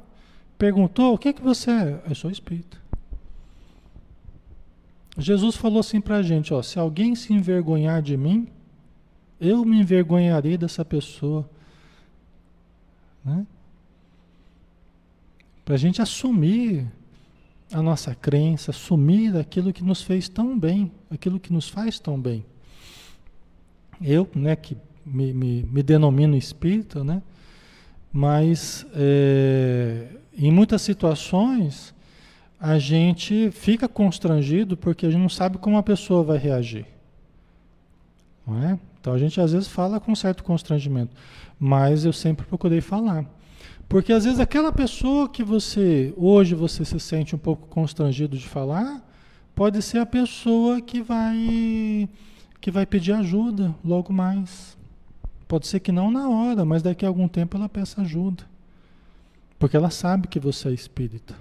perguntou, o que que você é? Eu sou espírita. Jesus falou assim para a gente, ó, se alguém se envergonhar de mim, eu me envergonharei dessa pessoa. Né? Para a gente assumir a nossa crença, assumir aquilo que nos fez tão bem, aquilo que nos faz tão bem. Eu, né, que me, me, me denomino espírita, né, mas é, em muitas situações a gente fica constrangido porque a gente não sabe como a pessoa vai reagir. Não é? Então a gente às vezes fala com certo constrangimento, mas eu sempre procurei falar. Porque às vezes aquela pessoa que você hoje você se sente um pouco constrangido de falar, pode ser a pessoa que vai que vai pedir ajuda logo mais. Pode ser que não na hora, mas daqui a algum tempo ela peça ajuda. Porque ela sabe que você é espírita.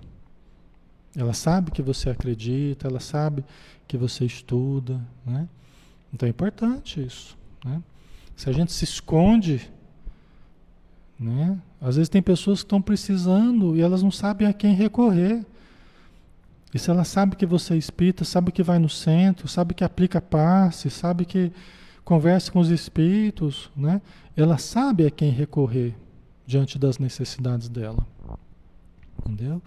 Ela sabe que você acredita, ela sabe que você estuda, né? Então é importante isso, né? Se a gente se esconde, né? Às vezes tem pessoas que estão precisando e elas não sabem a quem recorrer. E se ela sabe que você é espírita, sabe que vai no centro, sabe que aplica passe, sabe que conversa com os espíritos, né? Ela sabe a quem recorrer diante das necessidades dela. Entendeu?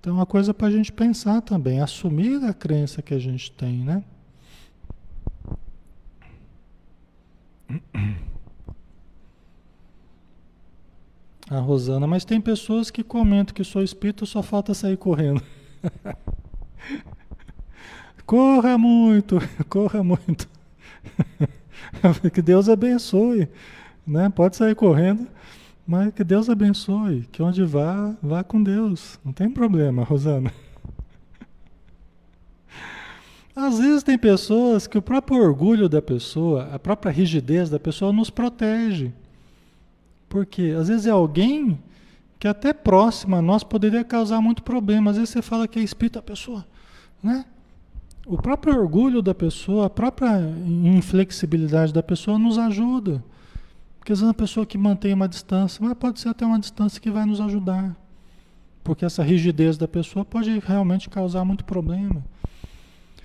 Então é uma coisa para a gente pensar também, assumir a crença que a gente tem, né? A Rosana, mas tem pessoas que comentam que sou espírita, só falta sair correndo. corra muito, corra muito. que Deus abençoe, né? Pode sair correndo, mas que Deus abençoe, que onde vá, vá com Deus. Não tem problema, Rosana. Às vezes tem pessoas que o próprio orgulho da pessoa, a própria rigidez da pessoa nos protege. Porque às vezes é alguém que até próximo a nós poderia causar muito problema. Às vezes você fala que é espírito da pessoa, né? O próprio orgulho da pessoa, a própria inflexibilidade da pessoa nos ajuda. Porque às vezes uma pessoa que mantém uma distância, mas pode ser até uma distância que vai nos ajudar. Porque essa rigidez da pessoa pode realmente causar muito problema.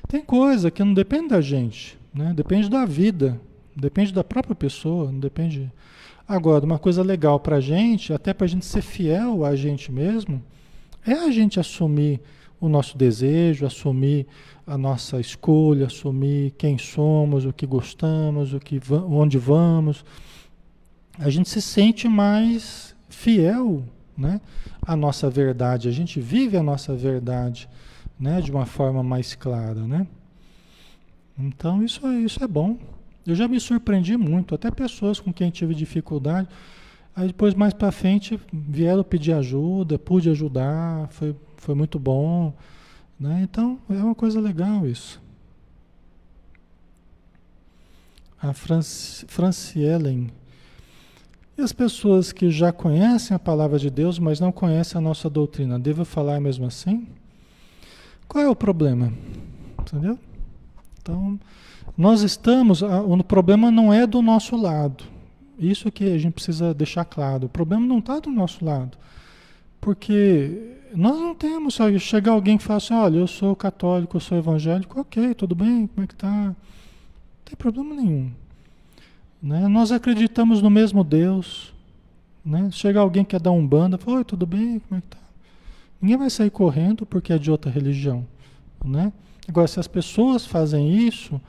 Tem coisa que não depende da gente, né? depende da vida, depende da própria pessoa, não depende. Agora, uma coisa legal para a gente, até para a gente ser fiel a gente mesmo, é a gente assumir o nosso desejo, assumir a nossa escolha, assumir quem somos, o que gostamos, o que onde vamos a gente se sente mais fiel né, à nossa verdade, a gente vive a nossa verdade né, de uma forma mais clara. Né? Então isso, é, isso é bom. Eu já me surpreendi muito, até pessoas com quem tive dificuldade. Aí depois, mais para frente, vieram pedir ajuda, pude ajudar, foi, foi muito bom. Né? Então, é uma coisa legal isso. A Francielen e as pessoas que já conhecem a palavra de Deus, mas não conhecem a nossa doutrina, devo falar mesmo assim? Qual é o problema? Entendeu? Então, nós estamos. O problema não é do nosso lado. Isso que a gente precisa deixar claro. O problema não está do nosso lado. Porque nós não temos só chegar alguém que fala assim, olha, eu sou católico, eu sou evangélico, ok, tudo bem, como é que tá? Não tem problema nenhum. Né? Nós acreditamos no mesmo Deus. Né? Chega alguém que é da Umbanda, fala, Oi, tudo bem? Como é que tá? Ninguém vai sair correndo porque é de outra religião. Né? Agora, se as pessoas fazem isso,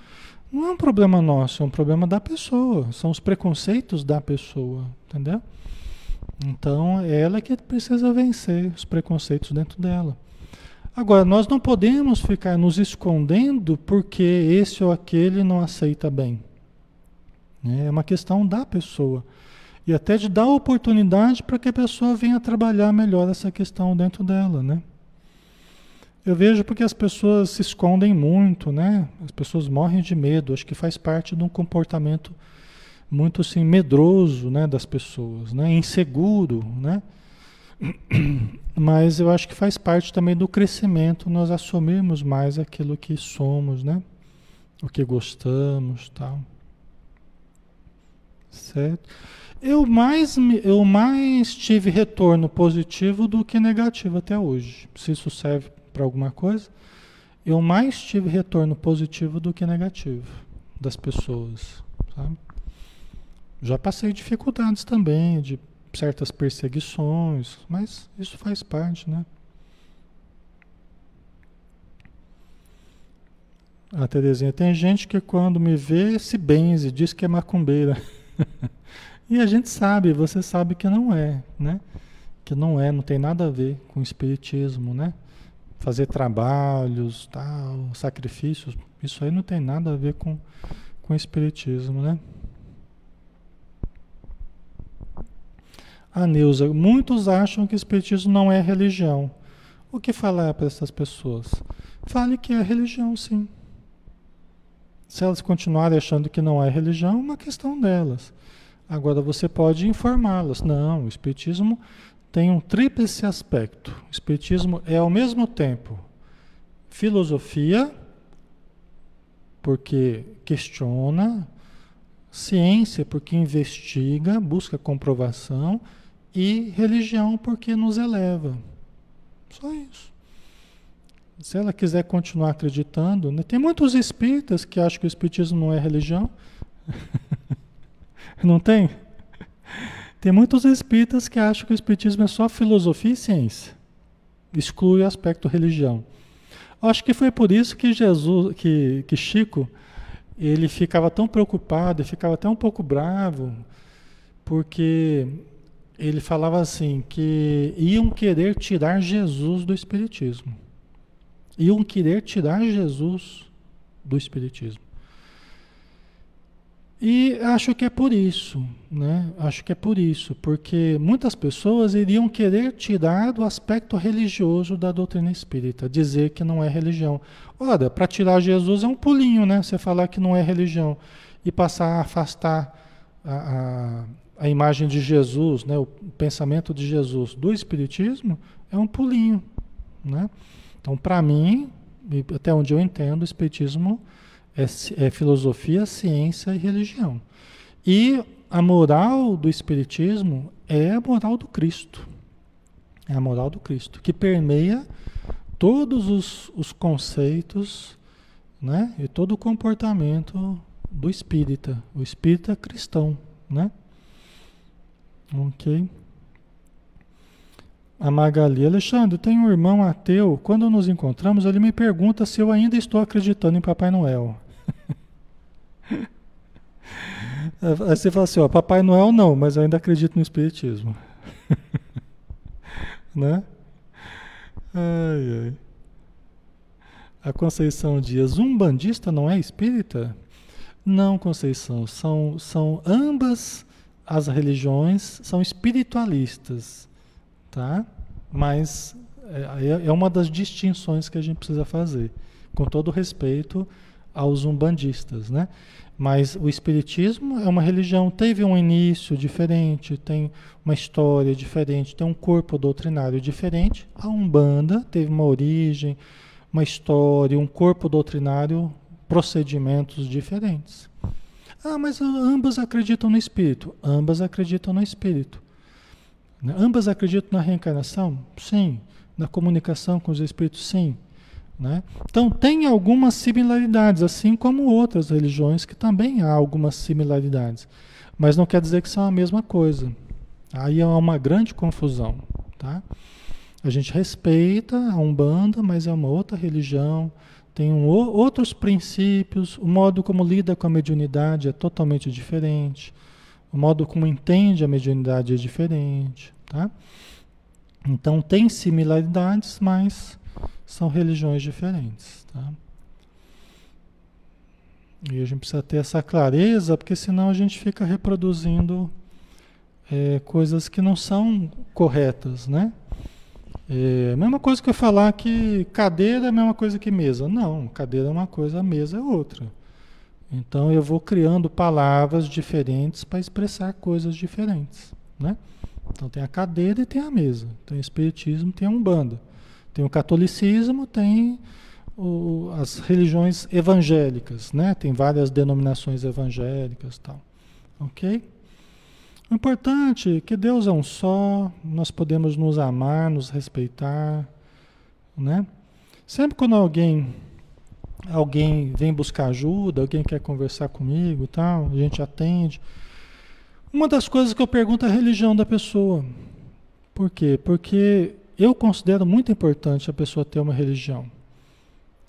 não é um problema nosso, é um problema da pessoa. São os preconceitos da pessoa, entendeu? Então, é ela que precisa vencer os preconceitos dentro dela. Agora, nós não podemos ficar nos escondendo porque esse ou aquele não aceita bem. É uma questão da pessoa. E até de dar oportunidade para que a pessoa venha trabalhar melhor essa questão dentro dela, né? Eu vejo porque as pessoas se escondem muito, né? As pessoas morrem de medo. Acho que faz parte de um comportamento muito assim medroso, né, das pessoas, né? Inseguro, né? Mas eu acho que faz parte também do crescimento nós assumirmos mais aquilo que somos, né? O que gostamos, tal. Certo? Eu mais, eu mais tive retorno positivo do que negativo até hoje. Se isso serve para alguma coisa, eu mais tive retorno positivo do que negativo das pessoas. Sabe? Já passei dificuldades também, de certas perseguições, mas isso faz parte, né? A Terezinha, tem gente que quando me vê se benze, diz que é macumbeira. E a gente sabe, você sabe que não é, né? Que não é, não tem nada a ver com espiritismo, né? Fazer trabalhos, tal, sacrifícios, isso aí não tem nada a ver com, com espiritismo, né? A Neuza, muitos acham que espiritismo não é religião. O que falar para essas pessoas? Fale que é religião, sim. Se elas continuarem achando que não é religião, é uma questão delas. Agora você pode informá-las. Não, o Espiritismo tem um tríplice aspecto. O Espiritismo é ao mesmo tempo filosofia, porque questiona, ciência, porque investiga, busca comprovação, e religião, porque nos eleva. Só isso. Se ela quiser continuar acreditando, né? tem muitos espíritas que acham que o espiritismo não é religião. Não tem? Tem muitos espíritas que acham que o espiritismo é só filosofia e ciência. Exclui o aspecto religião. Acho que foi por isso que Jesus, que, que Chico, ele ficava tão preocupado, ficava até um pouco bravo, porque ele falava assim que iam querer tirar Jesus do espiritismo. Iam querer tirar Jesus do espiritismo. E acho que é por isso, né? Acho que é por isso, porque muitas pessoas iriam querer tirar do aspecto religioso da doutrina espírita, dizer que não é religião. Ora, para tirar Jesus é um pulinho, né? Você falar que não é religião e passar a afastar a, a, a imagem de Jesus, né? o pensamento de Jesus do Espiritismo, é um pulinho, né? Então, para mim, até onde eu entendo, o Espiritismo é, é filosofia, ciência e religião. E a moral do Espiritismo é a moral do Cristo. É a moral do Cristo, que permeia todos os, os conceitos né? e todo o comportamento do espírita, o espírita cristão. Né? Ok. A Magali, Alexandre, tem um irmão ateu. Quando nos encontramos, ele me pergunta se eu ainda estou acreditando em Papai Noel. Aí você fala assim, ó, Papai Noel não, mas eu ainda acredito no Espiritismo. né? Ai, ai. A Conceição Dias, um bandista não é espírita? Não, Conceição, são, são ambas as religiões são espiritualistas tá? Mas é, é, é uma das distinções que a gente precisa fazer, com todo respeito aos umbandistas, né? Mas o espiritismo é uma religião, teve um início diferente, tem uma história diferente, tem um corpo doutrinário diferente. A Umbanda teve uma origem, uma história, um corpo doutrinário, procedimentos diferentes. Ah, mas ambas acreditam no espírito. Ambas acreditam no espírito. Né? Ambas acreditam na reencarnação? Sim. Na comunicação com os espíritos? Sim. Né? Então, tem algumas similaridades, assim como outras religiões que também há algumas similaridades. Mas não quer dizer que são a mesma coisa. Aí há uma grande confusão. Tá? A gente respeita a Umbanda, mas é uma outra religião, tem um, outros princípios, o modo como lida com a mediunidade é totalmente diferente. o modo como entende a mediunidade é diferente, tá? Então tem similaridades, mas são religiões diferentes, tá? E a gente precisa ter essa clareza, porque senão a gente fica reproduzindo é, coisas que não são corretas, né? É mesma coisa que eu falar que cadeira é a mesma coisa que mesa. Não, cadeira é uma coisa, mesa é outra. Então eu vou criando palavras diferentes para expressar coisas diferentes, né? Então tem a cadeira e tem a mesa. Tem o espiritismo, tem a umbanda. Tem o catolicismo, tem o, as religiões evangélicas, né? Tem várias denominações evangélicas, tal. OK? O importante é que Deus é um só, nós podemos nos amar, nos respeitar, né? Sempre quando alguém alguém vem buscar ajuda, alguém quer conversar comigo, tal, a gente atende. Uma das coisas que eu pergunto é a religião da pessoa. Por quê? Porque eu considero muito importante a pessoa ter uma religião.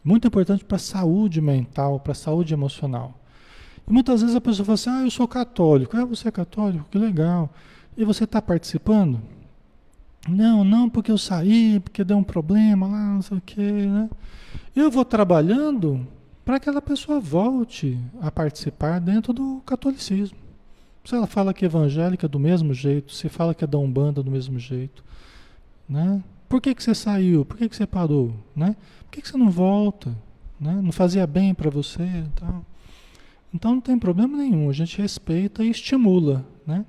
Muito importante para a saúde mental, para a saúde emocional. E muitas vezes a pessoa fala assim: Ah, eu sou católico. Ah, você é católico? Que legal. E você está participando? Não, não, porque eu saí, porque deu um problema lá, não sei o quê, né? Eu vou trabalhando para que aquela pessoa volte a participar dentro do catolicismo. Se ela fala que é evangélica do mesmo jeito, se fala que é da Umbanda do mesmo jeito, né? Por que, que você saiu? Por que, que você parou? Né? Por que, que você não volta? Né? Não fazia bem para você? Então, então não tem problema nenhum, a gente respeita e estimula, né?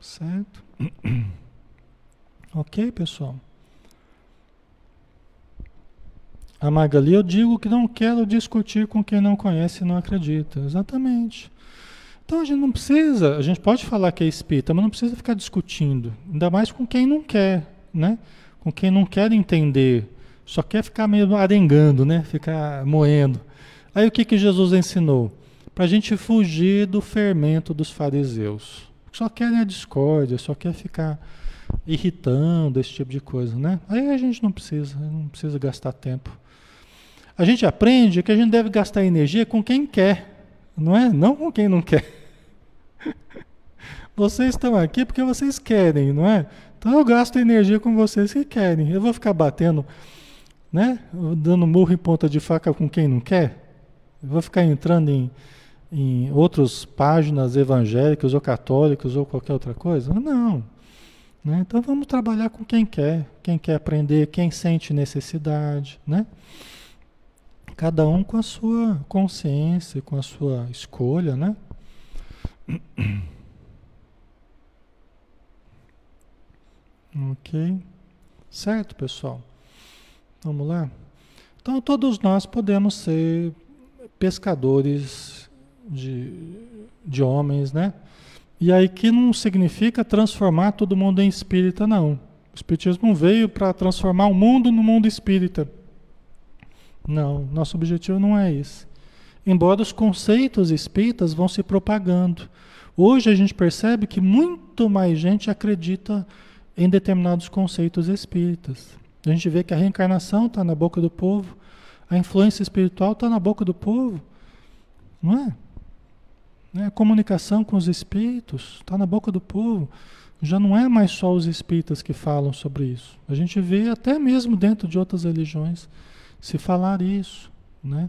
Certo? ok, pessoal? A Magali, eu digo que não quero discutir com quem não conhece e não acredita. Exatamente. Então a gente não precisa, a gente pode falar que é espírita, mas não precisa ficar discutindo. Ainda mais com quem não quer, né? Com quem não quer entender, só quer ficar meio arengando, né? Ficar moendo. Aí o que, que Jesus ensinou? Para a gente fugir do fermento dos fariseus. Só querem a discórdia, só quer ficar irritando, esse tipo de coisa, né? Aí a gente não precisa, não precisa gastar tempo. A gente aprende que a gente deve gastar energia com quem quer, não é? Não com quem não quer. Vocês estão aqui porque vocês querem, não é? Então eu gasto energia com vocês que querem. Eu vou ficar batendo, né? Dando murro em ponta de faca com quem não quer? Eu vou ficar entrando em, em outras páginas evangélicas ou católicas ou qualquer outra coisa? Não. Né? Então vamos trabalhar com quem quer, quem quer aprender, quem sente necessidade, né? Cada um com a sua consciência, com a sua escolha, né? Ok? Certo, pessoal? Vamos lá? Então, todos nós podemos ser pescadores de, de homens, né? E aí que não significa transformar todo mundo em espírita, não. O espiritismo não veio para transformar o mundo no mundo espírita. Não, nosso objetivo não é esse. Embora os conceitos espíritas vão se propagando. Hoje a gente percebe que muito mais gente acredita em determinados conceitos espíritas. A gente vê que a reencarnação está na boca do povo, a influência espiritual está na boca do povo, não é? Né? A comunicação com os espíritos está na boca do povo. Já não é mais só os espíritas que falam sobre isso. A gente vê até mesmo dentro de outras religiões se falar isso, né?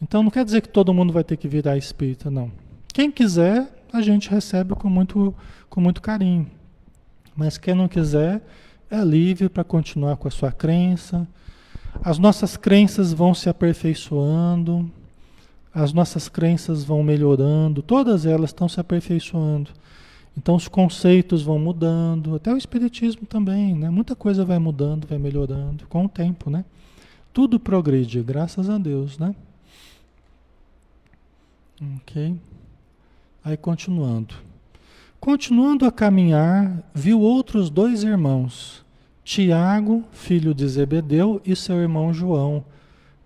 Então não quer dizer que todo mundo vai ter que virar espírita, não. Quem quiser, a gente recebe com muito, com muito carinho. Mas quem não quiser, é livre para continuar com a sua crença. As nossas crenças vão se aperfeiçoando, as nossas crenças vão melhorando, todas elas estão se aperfeiçoando. Então os conceitos vão mudando, até o espiritismo também, né? Muita coisa vai mudando, vai melhorando com o tempo, né? Tudo progride, graças a Deus, né? Ok. Aí continuando. Continuando a caminhar, viu outros dois irmãos, Tiago, filho de Zebedeu, e seu irmão João,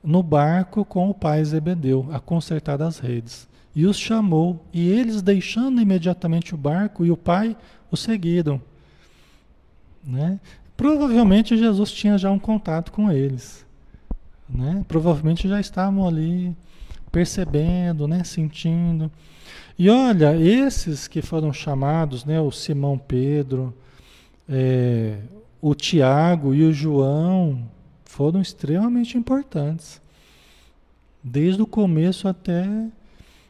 no barco com o pai Zebedeu, a consertar as redes. E os chamou, e eles, deixando imediatamente o barco e o pai, o seguiram. Né? Provavelmente Jesus tinha já um contato com eles. Né? Provavelmente já estavam ali percebendo, né, sentindo. E olha, esses que foram chamados, né, o Simão Pedro, é, o Tiago e o João, foram extremamente importantes. Desde o começo até.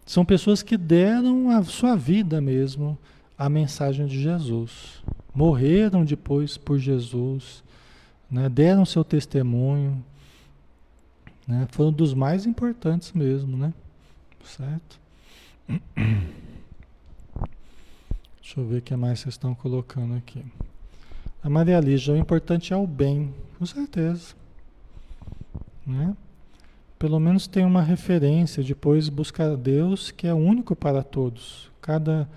São pessoas que deram a sua vida mesmo à mensagem de Jesus. Morreram depois por Jesus, né, deram seu testemunho. Né, foram dos mais importantes mesmo, né? Certo? Deixa eu ver o que mais vocês estão colocando aqui. A Maria Lígia, o importante é o bem, com certeza. Né? Pelo menos tem uma referência, depois buscar Deus que é único para todos. Cada,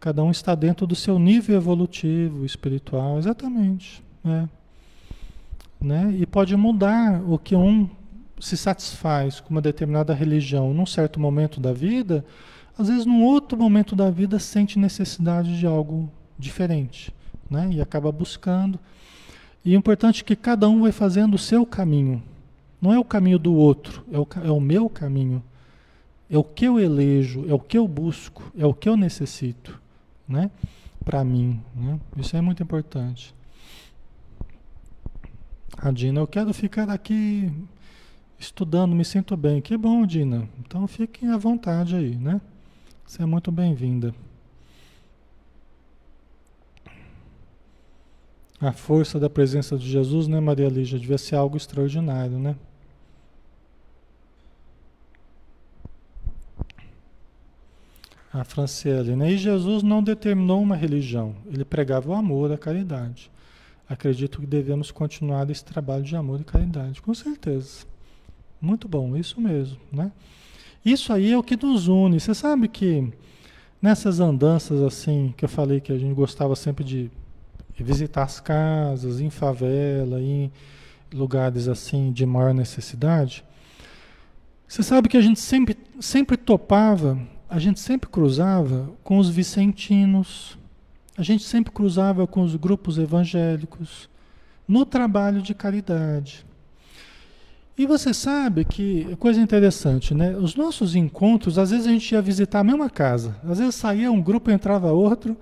cada um está dentro do seu nível evolutivo, espiritual, exatamente. Né? Né? E pode mudar o que um se satisfaz com uma determinada religião num certo momento da vida, às vezes num outro momento da vida sente necessidade de algo diferente, né? E acaba buscando. E o importante é que cada um vai fazendo o seu caminho. Não é o caminho do outro, é o, é o meu caminho. É o que eu elejo, é o que eu busco, é o que eu necessito, né? Para mim, né? Isso é muito importante. A Dina, eu quero ficar aqui estudando, me sinto bem. Que bom, Dina. Então fiquem à vontade aí, né? Você é muito bem-vinda. A força da presença de Jesus, né, Maria Lígia? Devia ser algo extraordinário, né? A Franciele, né? E Jesus não determinou uma religião, ele pregava o amor, a caridade. Acredito que devemos continuar esse trabalho de amor e caridade, com certeza. Muito bom, isso mesmo, né? Isso aí é o que nos une. Você sabe que nessas andanças assim, que eu falei que a gente gostava sempre de visitar as casas, em favela, em lugares assim de maior necessidade, você sabe que a gente sempre, sempre topava, a gente sempre cruzava com os vicentinos, a gente sempre cruzava com os grupos evangélicos no trabalho de caridade. E você sabe que, coisa interessante, né? Os nossos encontros, às vezes a gente ia visitar a mesma casa. Às vezes saía um grupo, entrava outro,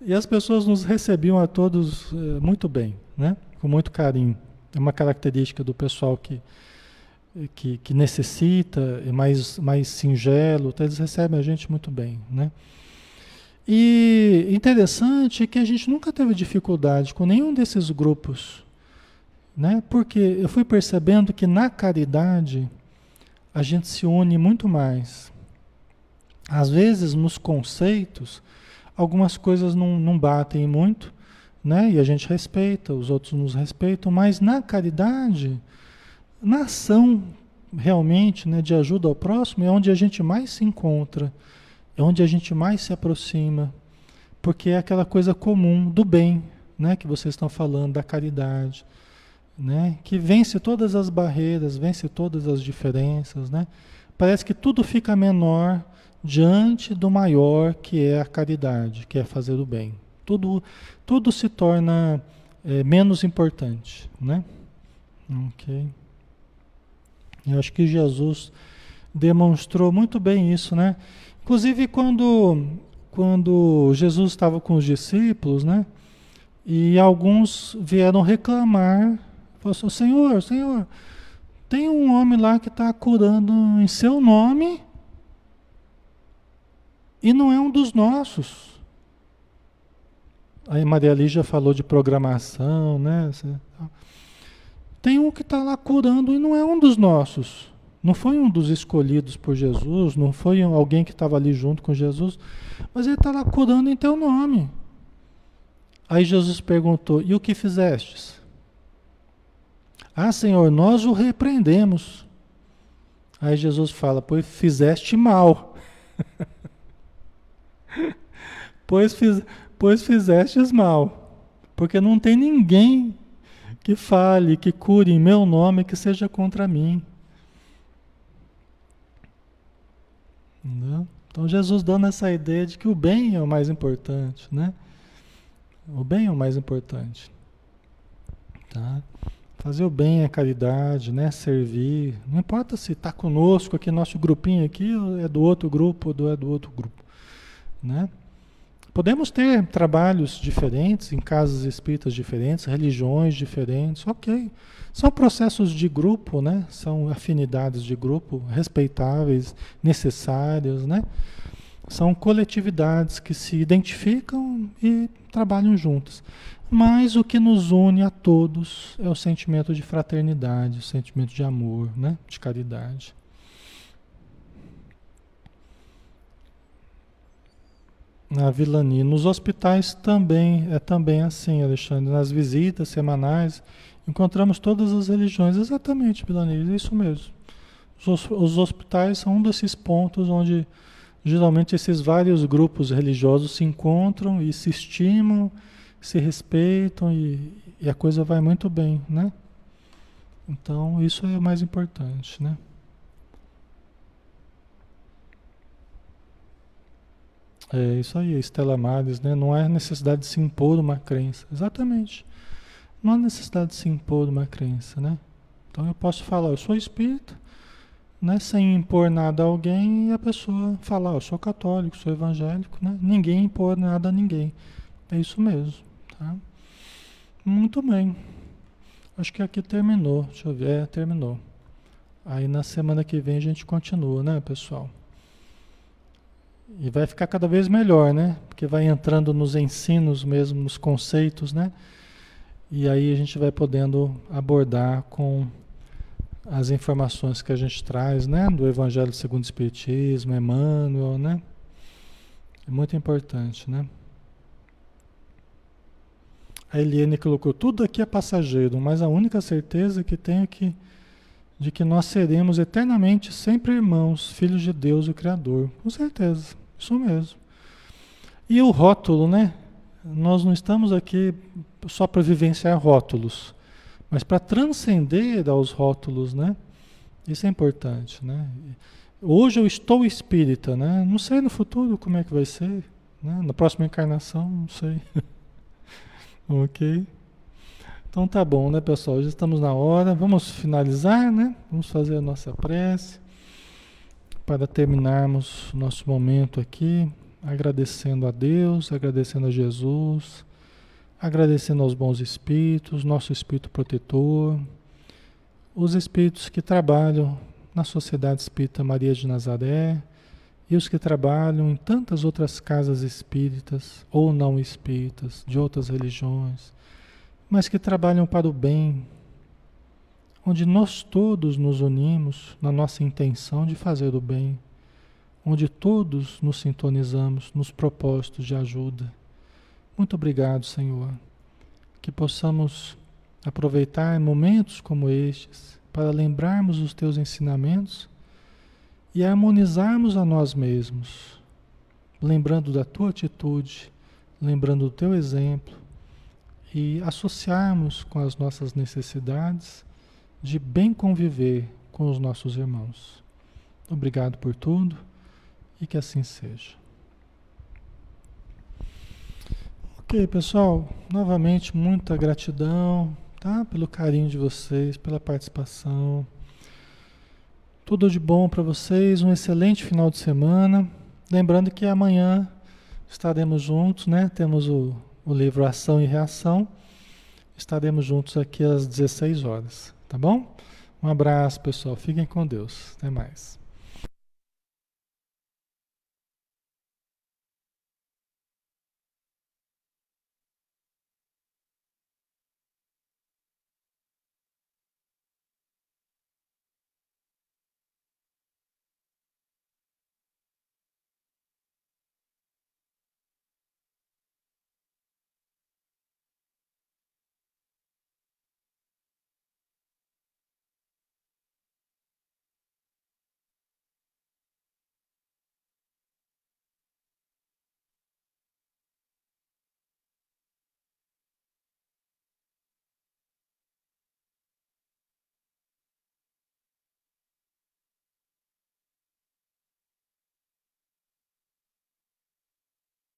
e as pessoas nos recebiam a todos eh, muito bem, né? Com muito carinho. É uma característica do pessoal que, que, que necessita, é mais, mais singelo, então eles recebem a gente muito bem, né? E interessante é que a gente nunca teve dificuldade com nenhum desses grupos né? Porque eu fui percebendo que na caridade a gente se une muito mais. Às vezes nos conceitos algumas coisas não, não batem muito, né? E a gente respeita, os outros nos respeitam, mas na caridade, na ação realmente, né, de ajuda ao próximo é onde a gente mais se encontra, é onde a gente mais se aproxima, porque é aquela coisa comum do bem, né, que vocês estão falando da caridade né? que vence todas as barreiras, vence todas as diferenças. Né? Parece que tudo fica menor diante do maior que é a caridade, que é fazer o bem. Tudo, tudo se torna é, menos importante. Né? Ok. Eu acho que Jesus demonstrou muito bem isso, né? Inclusive quando, quando Jesus estava com os discípulos, né? E alguns vieram reclamar Falou assim, Senhor, Senhor, tem um homem lá que está curando em seu nome e não é um dos nossos. Aí Maria Lígia falou de programação, né? Tem um que está lá curando e não é um dos nossos. Não foi um dos escolhidos por Jesus, não foi alguém que estava ali junto com Jesus, mas ele está lá curando em teu nome. Aí Jesus perguntou: E o que fizestes? Ah, Senhor, nós o repreendemos. Aí Jesus fala: Pois fizeste mal. pois, fiz, pois fizestes mal. Porque não tem ninguém que fale, que cure em meu nome, que seja contra mim. Não? Então Jesus dando essa ideia de que o bem é o mais importante, né? O bem é o mais importante. Tá? Fazer o bem, a caridade, né? Servir. Não importa se está conosco aqui, nosso grupinho aqui, é do outro grupo ou é do outro grupo, né? Podemos ter trabalhos diferentes, em casas espíritas diferentes, religiões diferentes, ok. São processos de grupo, né? São afinidades de grupo respeitáveis, necessárias, né? São coletividades que se identificam e trabalham juntas. Mas o que nos une a todos é o sentimento de fraternidade, o sentimento de amor, né? De caridade. Na Vilani. Nos hospitais também é também assim, Alexandre. Nas visitas semanais encontramos todas as religiões. Exatamente, Vilani, é isso mesmo. Os, os hospitais são um desses pontos onde geralmente esses vários grupos religiosos se encontram e se estimam, se respeitam e, e a coisa vai muito bem, né? Então isso é o mais importante, né? É isso aí, Estela Mares, né? Não há necessidade de se impor uma crença. Exatamente. Não há necessidade de se impor uma crença, né? Então eu posso falar, eu sou espírita, né? Sem impor nada a alguém e a pessoa falar, eu sou católico, sou evangélico, né? Ninguém impor nada a ninguém. É isso mesmo, tá? Muito bem. Acho que aqui terminou. Deixa eu ver, é, terminou. Aí na semana que vem a gente continua, né, pessoal? E vai ficar cada vez melhor, né? Porque vai entrando nos ensinos mesmo, nos conceitos, né? E aí a gente vai podendo abordar com as informações que a gente traz, né? Do Evangelho segundo o Espiritismo, Emmanuel, né? É muito importante, né? A Eliane colocou, tudo aqui é passageiro, mas a única certeza que tenho é que de que nós seremos eternamente sempre irmãos, filhos de Deus, o Criador. Com certeza, isso mesmo. E o rótulo, né? Nós não estamos aqui só para vivenciar rótulos, mas para transcender aos rótulos, né? Isso é importante, né? Hoje eu estou espírita, né? Não sei no futuro como é que vai ser, né? Na próxima encarnação, não sei. ok? Então tá bom, né, pessoal? Já estamos na hora. Vamos finalizar, né? Vamos fazer a nossa prece para terminarmos nosso momento aqui, agradecendo a Deus, agradecendo a Jesus, agradecendo aos bons espíritos, nosso espírito protetor, os espíritos que trabalham na Sociedade Espírita Maria de Nazaré e os que trabalham em tantas outras casas espíritas ou não espíritas de outras religiões mas que trabalham para o bem, onde nós todos nos unimos na nossa intenção de fazer o bem, onde todos nos sintonizamos nos propósitos de ajuda. Muito obrigado, Senhor, que possamos aproveitar momentos como estes para lembrarmos os teus ensinamentos e harmonizarmos a nós mesmos, lembrando da tua atitude, lembrando do teu exemplo, e associarmos com as nossas necessidades de bem conviver com os nossos irmãos. Obrigado por tudo e que assim seja. Ok, pessoal, novamente muita gratidão, tá? Pelo carinho de vocês, pela participação. Tudo de bom para vocês, um excelente final de semana. Lembrando que amanhã estaremos juntos, né? Temos o o livro Ação e Reação. Estaremos juntos aqui às 16 horas, tá bom? Um abraço, pessoal. Fiquem com Deus. Até mais.